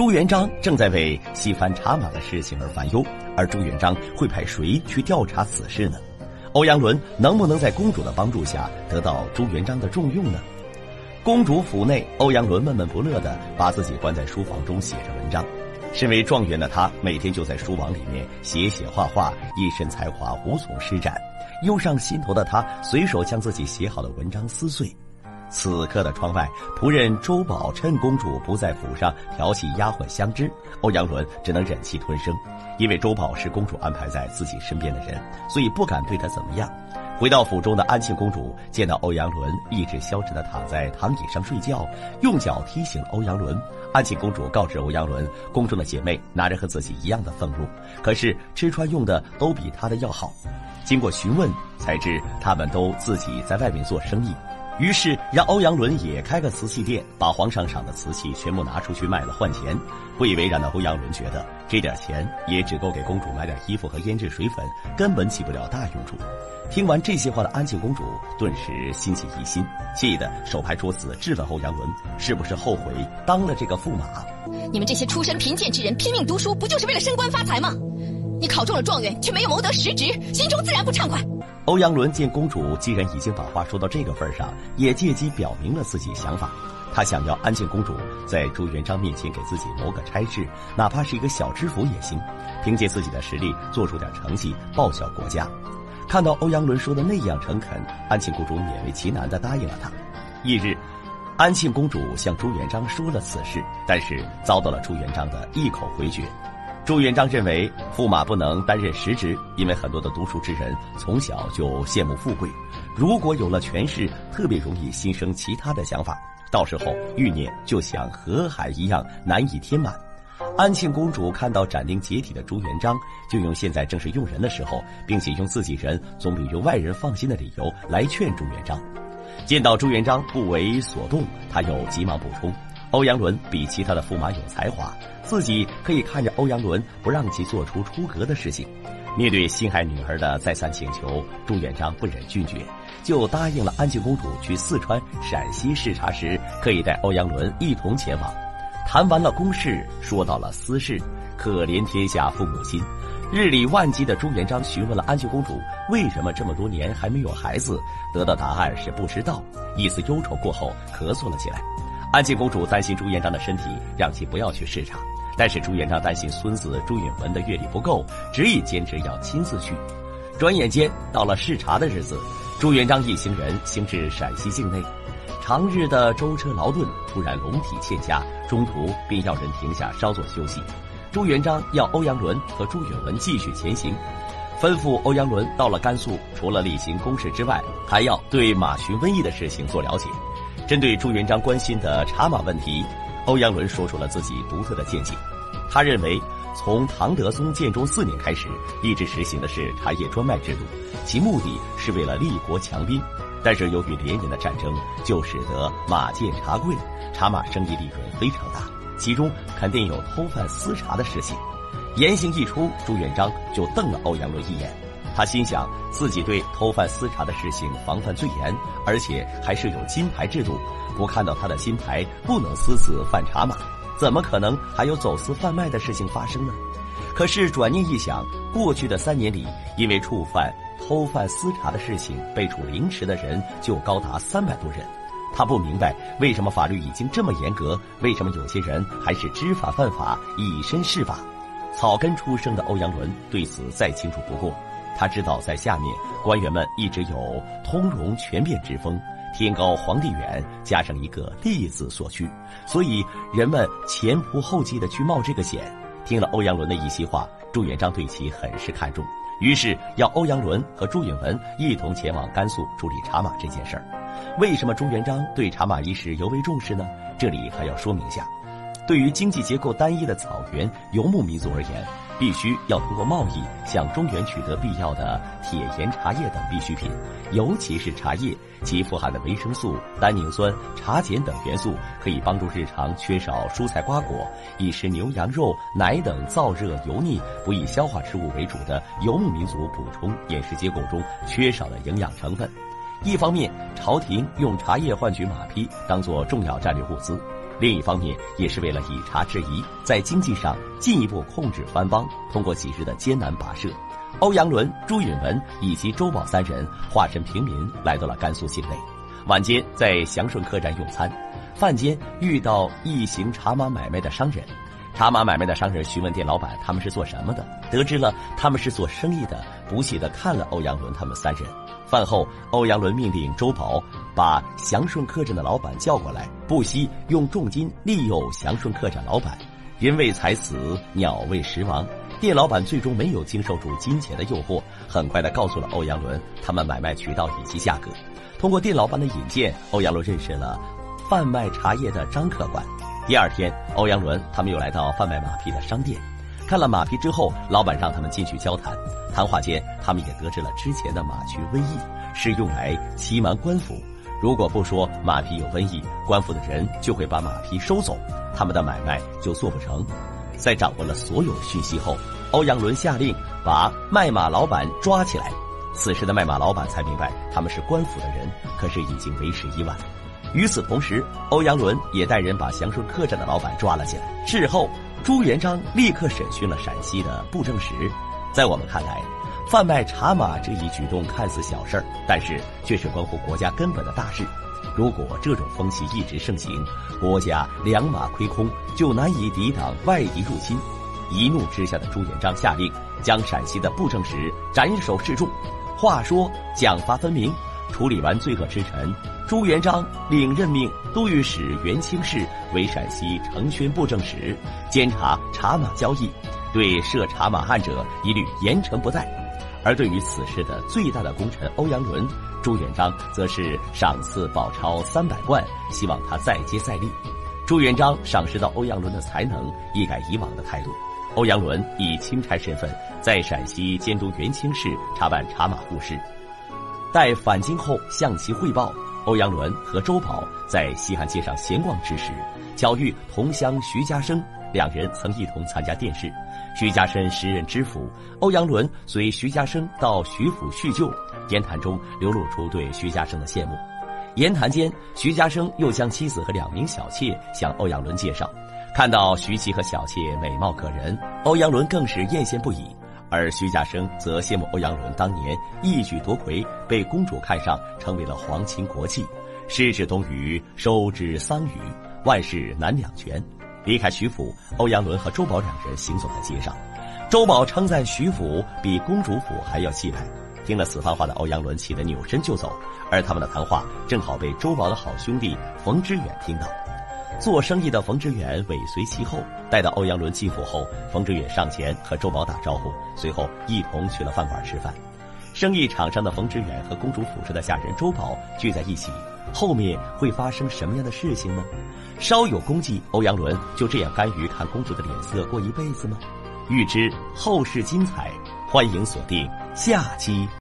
朱元璋正在为西番茶马的事情而烦忧，而朱元璋会派谁去调查此事呢？欧阳伦能不能在公主的帮助下得到朱元璋的重用呢？公主府内，欧阳伦闷闷不乐地把自己关在书房中写着文章。身为状元的他，每天就在书房里面写写画画，一身才华无从施展。忧上心头的他，随手将自己写好的文章撕碎。此刻的窗外，仆人周宝趁公主不在府上调戏丫鬟香枝，欧阳伦只能忍气吞声，因为周宝是公主安排在自己身边的人，所以不敢对他怎么样。回到府中的安庆公主见到欧阳伦意志消沉的躺在躺椅上睡觉，用脚踢醒欧阳伦。安庆公主告知欧阳伦，宫中的姐妹拿着和自己一样的俸禄，可是吃穿用的都比她的要好。经过询问，才知他们都自己在外面做生意。于是让欧阳伦也开个瓷器店，把皇上赏的瓷器全部拿出去卖了换钱。不以为然的欧阳伦觉得这点钱也只够给公主买点衣服和胭脂水粉，根本起不了大用处。听完这些话的安庆公主顿时心起疑心，气得手拍桌子质问欧阳伦：“是不是后悔当了这个驸马？你们这些出身贫贱之人拼命读书，不就是为了升官发财吗？你考中了状元，却没有谋得实职，心中自然不畅快。”欧阳伦见公主既然已经把话说到这个份上，也借机表明了自己想法。他想要安庆公主在朱元璋面前给自己谋个差事，哪怕是一个小知府也行，凭借自己的实力做出点成绩，报效国家。看到欧阳伦说的那样诚恳，安庆公主勉为其难地答应了他。翌日，安庆公主向朱元璋说了此事，但是遭到了朱元璋的一口回绝。朱元璋认为驸马不能担任实职，因为很多的读书之人从小就羡慕富贵，如果有了权势，特别容易心生其他的想法，到时候欲念就像河海一样难以填满。安庆公主看到斩钉截铁的朱元璋，就用现在正是用人的时候，并且用自己人总比用外人放心的理由来劝朱元璋。见到朱元璋不为所动，他又急忙补充。欧阳伦比其他的驸马有才华，自己可以看着欧阳伦不让其做出出格的事情。面对心爱女儿的再三请求，朱元璋不忍拒绝，就答应了安庆公主去四川、陕西视察时，可以带欧阳伦一同前往。谈完了公事，说到了私事，可怜天下父母心。日理万机的朱元璋询问了安庆公主为什么这么多年还没有孩子，得到答案是不知道。一丝忧愁过后，咳嗽了起来。安庆公主担心朱元璋的身体，让其不要去视察。但是朱元璋担心孙子朱允文的阅历不够，执意坚持要亲自去。转眼间到了视察的日子，朱元璋一行人行至陕西境内，长日的舟车劳顿突然龙体欠佳，中途便要人停下稍作休息。朱元璋要欧阳伦和朱允文继续前行，吩咐欧阳伦到了甘肃，除了例行公事之外，还要对马群瘟疫的事情做了解。针对朱元璋关心的茶马问题，欧阳伦说出了自己独特的见解。他认为，从唐德宗建中四年开始，一直实行的是茶叶专卖制度，其目的是为了立国强兵。但是由于连年的战争，就使得马贱茶贵，茶马生意利润非常大，其中肯定有偷贩私茶的事情。言行一出，朱元璋就瞪了欧阳伦一眼。他心想，自己对偷贩私茶的事情防范最严，而且还设有金牌制度，不看到他的金牌，不能私自贩茶马，怎么可能还有走私贩卖的事情发生呢？可是转念一想，过去的三年里，因为触犯偷贩私茶的事情被处凌迟的人就高达三百多人，他不明白为什么法律已经这么严格，为什么有些人还是知法犯法，以身试法。草根出生的欧阳伦对此再清楚不过。他知道，在下面官员们一直有通融权变之风，天高皇帝远，加上一个利字所趋，所以人们前仆后继的去冒这个险。听了欧阳伦的一席话，朱元璋对其很是看重，于是要欧阳伦和朱允文一同前往甘肃处理茶马这件事儿。为什么朱元璋对茶马一事尤为重视呢？这里还要说明下，对于经济结构单一的草原游牧民族而言。必须要通过贸易向中原取得必要的铁、盐、茶叶等必需品，尤其是茶叶，其富含的维生素、单宁酸、茶碱等元素，可以帮助日常缺少蔬菜瓜果、以食牛羊肉、奶等燥热油腻、不易消化食物为主的游牧民族补充饮食结构中缺少的营养成分。一方面，朝廷用茶叶换取马匹，当做重要战略物资。另一方面也是为了以茶制夷，在经济上进一步控制藩邦。通过几日的艰难跋涉，欧阳伦、朱允文以及周宝三人化身平民来到了甘肃境内。晚间在祥顺客栈用餐，饭间遇到一行茶马买卖的商人。茶马买卖的商人询问店老板他们是做什么的，得知了他们是做生意的，不屑地看了欧阳伦他们三人。饭后，欧阳伦命令周宝把祥顺客栈的老板叫过来，不惜用重金利诱祥顺客栈老板。人为财死，鸟为食亡。店老板最终没有经受住金钱的诱惑，很快的告诉了欧阳伦他们买卖渠道以及价格。通过店老板的引荐，欧阳伦认识了贩卖茶叶的张客官。第二天，欧阳伦他们又来到贩卖马匹的商店，看了马匹之后，老板让他们进去交谈。谈话间，他们也得知了之前的马群瘟疫是用来欺瞒官府，如果不说马匹有瘟疫，官府的人就会把马匹收走，他们的买卖就做不成。在掌握了所有讯息后，欧阳伦下令把卖马老板抓起来。此时的卖马老板才明白他们是官府的人，可是已经为时已晚。与此同时，欧阳伦也带人把祥顺客栈的老板抓了起来。事后，朱元璋立刻审讯了陕西的布政使。在我们看来，贩卖茶马这一举动看似小事儿，但是却是关乎国家根本的大事。如果这种风气一直盛行，国家粮马亏空，就难以抵挡外敌入侵。一怒之下的朱元璋下令将陕西的布政使斩首示众。话说奖罚分明。处理完罪恶之臣，朱元璋另任命都御史袁清士为陕西承宣布政使，监察茶马交易，对涉茶马案者一律严惩不贷。而对于此事的最大的功臣欧阳伦，朱元璋则是赏赐宝钞三百贯，希望他再接再厉。朱元璋赏识到欧阳伦的才能，一改以往的态度。欧阳伦以钦差身份在陕西监督元清市查办茶马户事。待返京后向其汇报，欧阳伦和周宝在西汉街上闲逛之时，巧遇同乡徐家生，两人曾一同参加殿试。徐家生时任知府，欧阳伦随徐家生到徐府叙旧，言谈中流露出对徐家生的羡慕。言谈间，徐家生又将妻子和两名小妾向欧阳伦介绍，看到徐妻和小妾美貌可人，欧阳伦更是艳羡不已。而徐家生则羡慕欧阳伦当年一举夺魁，被公主看上，成为了皇亲国戚。失之东隅，收之桑榆，万事难两全。离开徐府，欧阳伦和周宝两人行走在街上，周宝称赞徐府比公主府还要气派。听了此番话的欧阳伦气得扭身就走，而他们的谈话正好被周宝的好兄弟冯知远听到。做生意的冯知远尾随其后，待到欧阳伦进府后，冯知远上前和周宝打招呼，随后一同去了饭馆吃饭。生意场上的冯知远和公主府上的下人周宝聚在一起，后面会发生什么样的事情呢？稍有功绩，欧阳伦就这样甘于看公主的脸色过一辈子吗？欲知后事精彩，欢迎锁定下期。